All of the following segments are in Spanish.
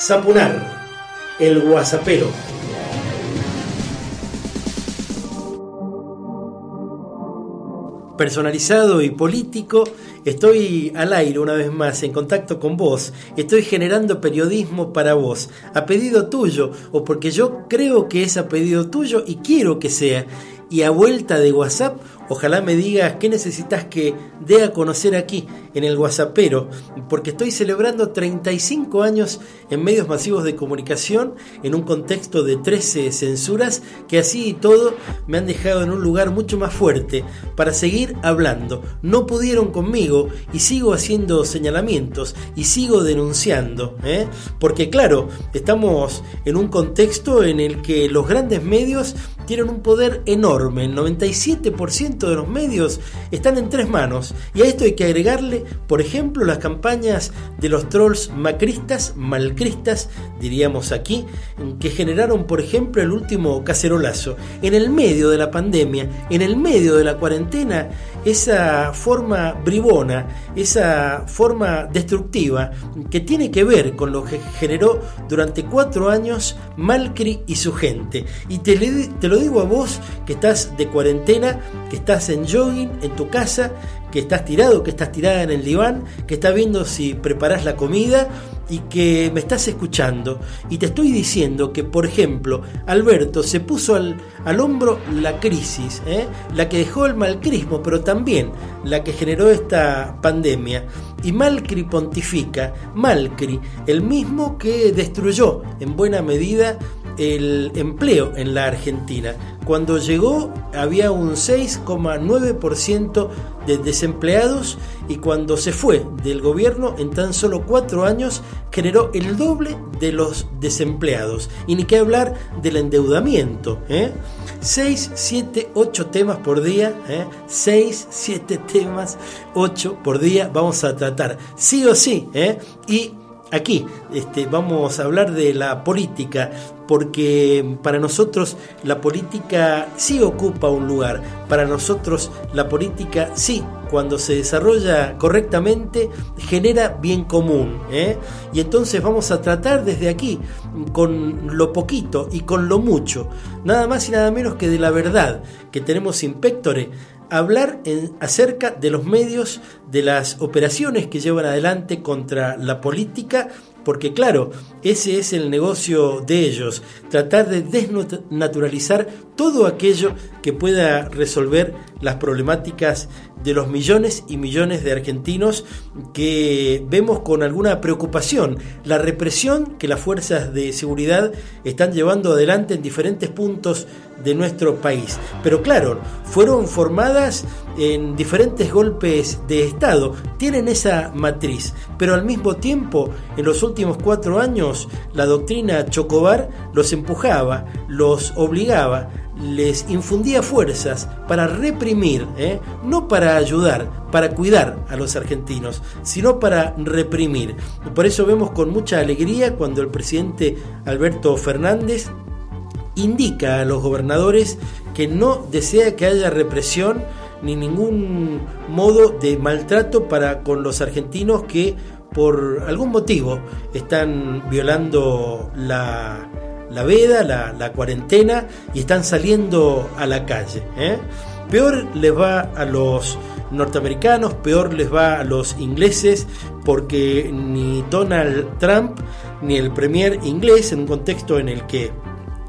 Zapunar, el guasapero. Personalizado y político, estoy al aire una vez más en contacto con vos, estoy generando periodismo para vos, a pedido tuyo, o porque yo creo que es a pedido tuyo y quiero que sea, y a vuelta de WhatsApp Ojalá me digas qué necesitas que dé a conocer aquí, en el WhatsAppero, porque estoy celebrando 35 años en medios masivos de comunicación, en un contexto de 13 censuras, que así y todo me han dejado en un lugar mucho más fuerte para seguir hablando. No pudieron conmigo y sigo haciendo señalamientos y sigo denunciando, ¿eh? porque claro, estamos en un contexto en el que los grandes medios tienen un poder enorme, el 97% de los medios están en tres manos. Y a esto hay que agregarle, por ejemplo, las campañas de los trolls macristas, malcristas, diríamos aquí, que generaron, por ejemplo, el último cacerolazo. En el medio de la pandemia, en el medio de la cuarentena, esa forma bribona, esa forma destructiva que tiene que ver con lo que generó durante cuatro años Malcri y su gente. Y te, te lo digo a vos que estás de cuarentena, que estás estás en jogging en tu casa, que estás tirado, que estás tirada en el diván, que estás viendo si preparas la comida y que me estás escuchando. Y te estoy diciendo que, por ejemplo, Alberto se puso al, hombro la crisis, ¿eh? la que dejó el malcrismo, pero también la que generó esta pandemia. Y Malcri pontifica, Malcri, el mismo que destruyó en buena medida el empleo en la Argentina. Cuando llegó había un 6,9% de desempleados y cuando se fue del gobierno en tan solo cuatro años generó el doble de los desempleados. Y ni qué hablar del endeudamiento. ¿eh? 6, 7, 8 temas por día. ¿eh? 6, 7 temas, 8 por día vamos a tratar. Sí o sí. ¿eh? Y aquí este, vamos a hablar de la política, porque para nosotros la política sí ocupa un lugar, para nosotros la política sí, cuando se desarrolla correctamente, genera bien común. ¿eh? Y entonces vamos a tratar desde aquí, con lo poquito y con lo mucho, nada más y nada menos que de la verdad que tenemos Inspectore, hablar acerca de los medios, de las operaciones que llevan adelante contra la política porque claro, ese es el negocio de ellos, tratar de desnaturalizar todo aquello que pueda resolver las problemáticas de los millones y millones de argentinos que vemos con alguna preocupación. La represión que las fuerzas de seguridad están llevando adelante en diferentes puntos de nuestro país. Pero claro, fueron formadas en diferentes golpes de Estado, tienen esa matriz, pero al mismo tiempo, en los últimos cuatro años, la doctrina Chocobar los empujaba, los obligaba, les infundía fuerzas para reprimir, ¿eh? no para ayudar, para cuidar a los argentinos, sino para reprimir. Por eso vemos con mucha alegría cuando el presidente Alberto Fernández indica a los gobernadores que no desea que haya represión ni ningún modo de maltrato para con los argentinos que por algún motivo están violando la, la veda, la, cuarentena y están saliendo a la calle. ¿eh? Peor les va a los norteamericanos, peor les va a los ingleses, porque ni Donald Trump ni el premier inglés, en un contexto en el que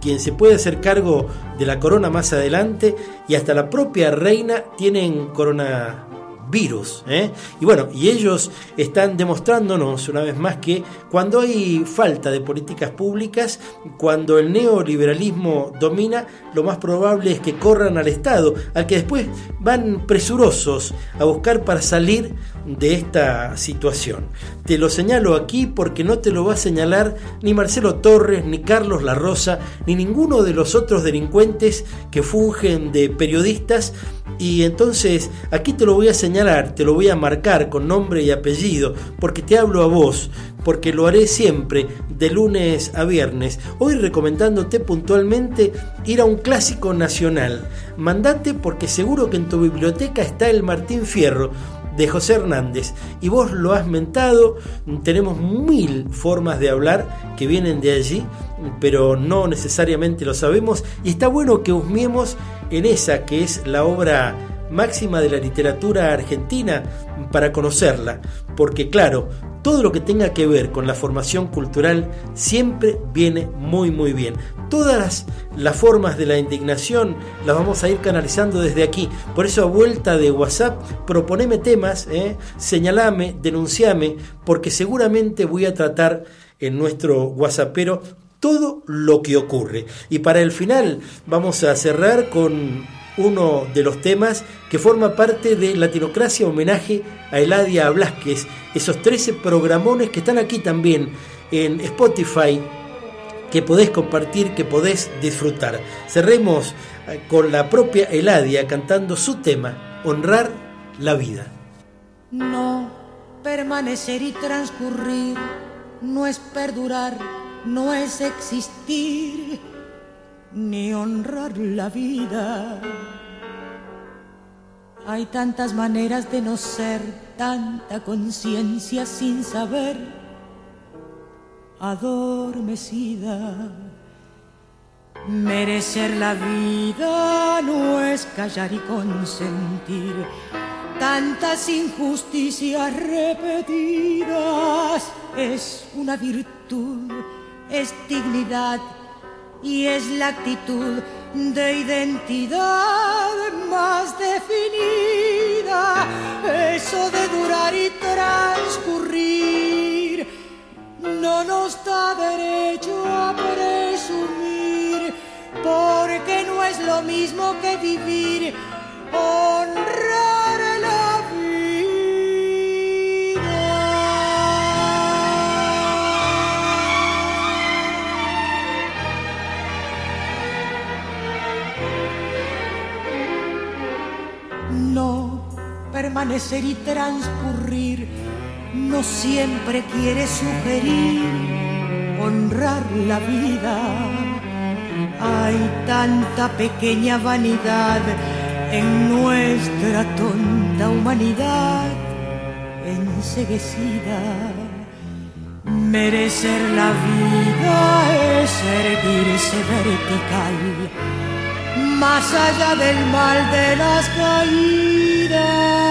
quien se puede hacer cargo de la corona más adelante y hasta la propia reina tienen corona virus. ¿eh? Y bueno, y ellos están demostrándonos una vez más que cuando hay falta de políticas públicas, cuando el neoliberalismo domina, lo más probable es que corran al Estado, al que después van presurosos a buscar para salir de esta situación. Te lo señalo aquí porque no te lo va a señalar ni Marcelo Torres, ni Carlos La Rosa, ni ninguno de los otros delincuentes que fungen de periodistas y entonces aquí te lo voy a señalar, te lo voy a marcar con nombre y apellido, porque te hablo a vos, porque lo haré siempre de lunes a viernes. Hoy recomendándote puntualmente ir a un clásico nacional. Mandate porque seguro que en tu biblioteca está el Martín Fierro de José Hernández. Y vos lo has mentado, tenemos mil formas de hablar que vienen de allí, pero no necesariamente lo sabemos. Y está bueno que husmiemos en esa que es la obra máxima de la literatura argentina para conocerla, porque claro, todo lo que tenga que ver con la formación cultural siempre viene muy muy bien. Todas las formas de la indignación las vamos a ir canalizando desde aquí. Por eso a vuelta de WhatsApp, proponeme temas, ¿eh? señalame, denunciame, porque seguramente voy a tratar en nuestro WhatsAppero todo lo que ocurre. Y para el final vamos a cerrar con uno de los temas que forma parte de Latinocracia homenaje a Eladia Blasquez, esos 13 programones que están aquí también en Spotify, que podés compartir, que podés disfrutar. Cerremos eh, con la propia Eladia cantando su tema, Honrar la vida. No, permanecer y transcurrir no es perdurar, no es existir ni honrar la vida. Hay tantas maneras de no ser, tanta conciencia sin saber, adormecida. Merecer la vida no es callar y consentir tantas injusticias repetidas. Es una virtud, es dignidad y es la actitud de identidad más definida, eso de durar y transcurrir, no nos da derecho a presumir, porque no es lo mismo que vivir, honrar permanecer y transcurrir, no siempre quiere sugerir honrar la vida. Hay tanta pequeña vanidad en nuestra tonta humanidad enseguecida. Merecer la vida es erguirse vertical, más allá del mal de las caídas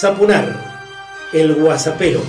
Zapunar, el guasapero.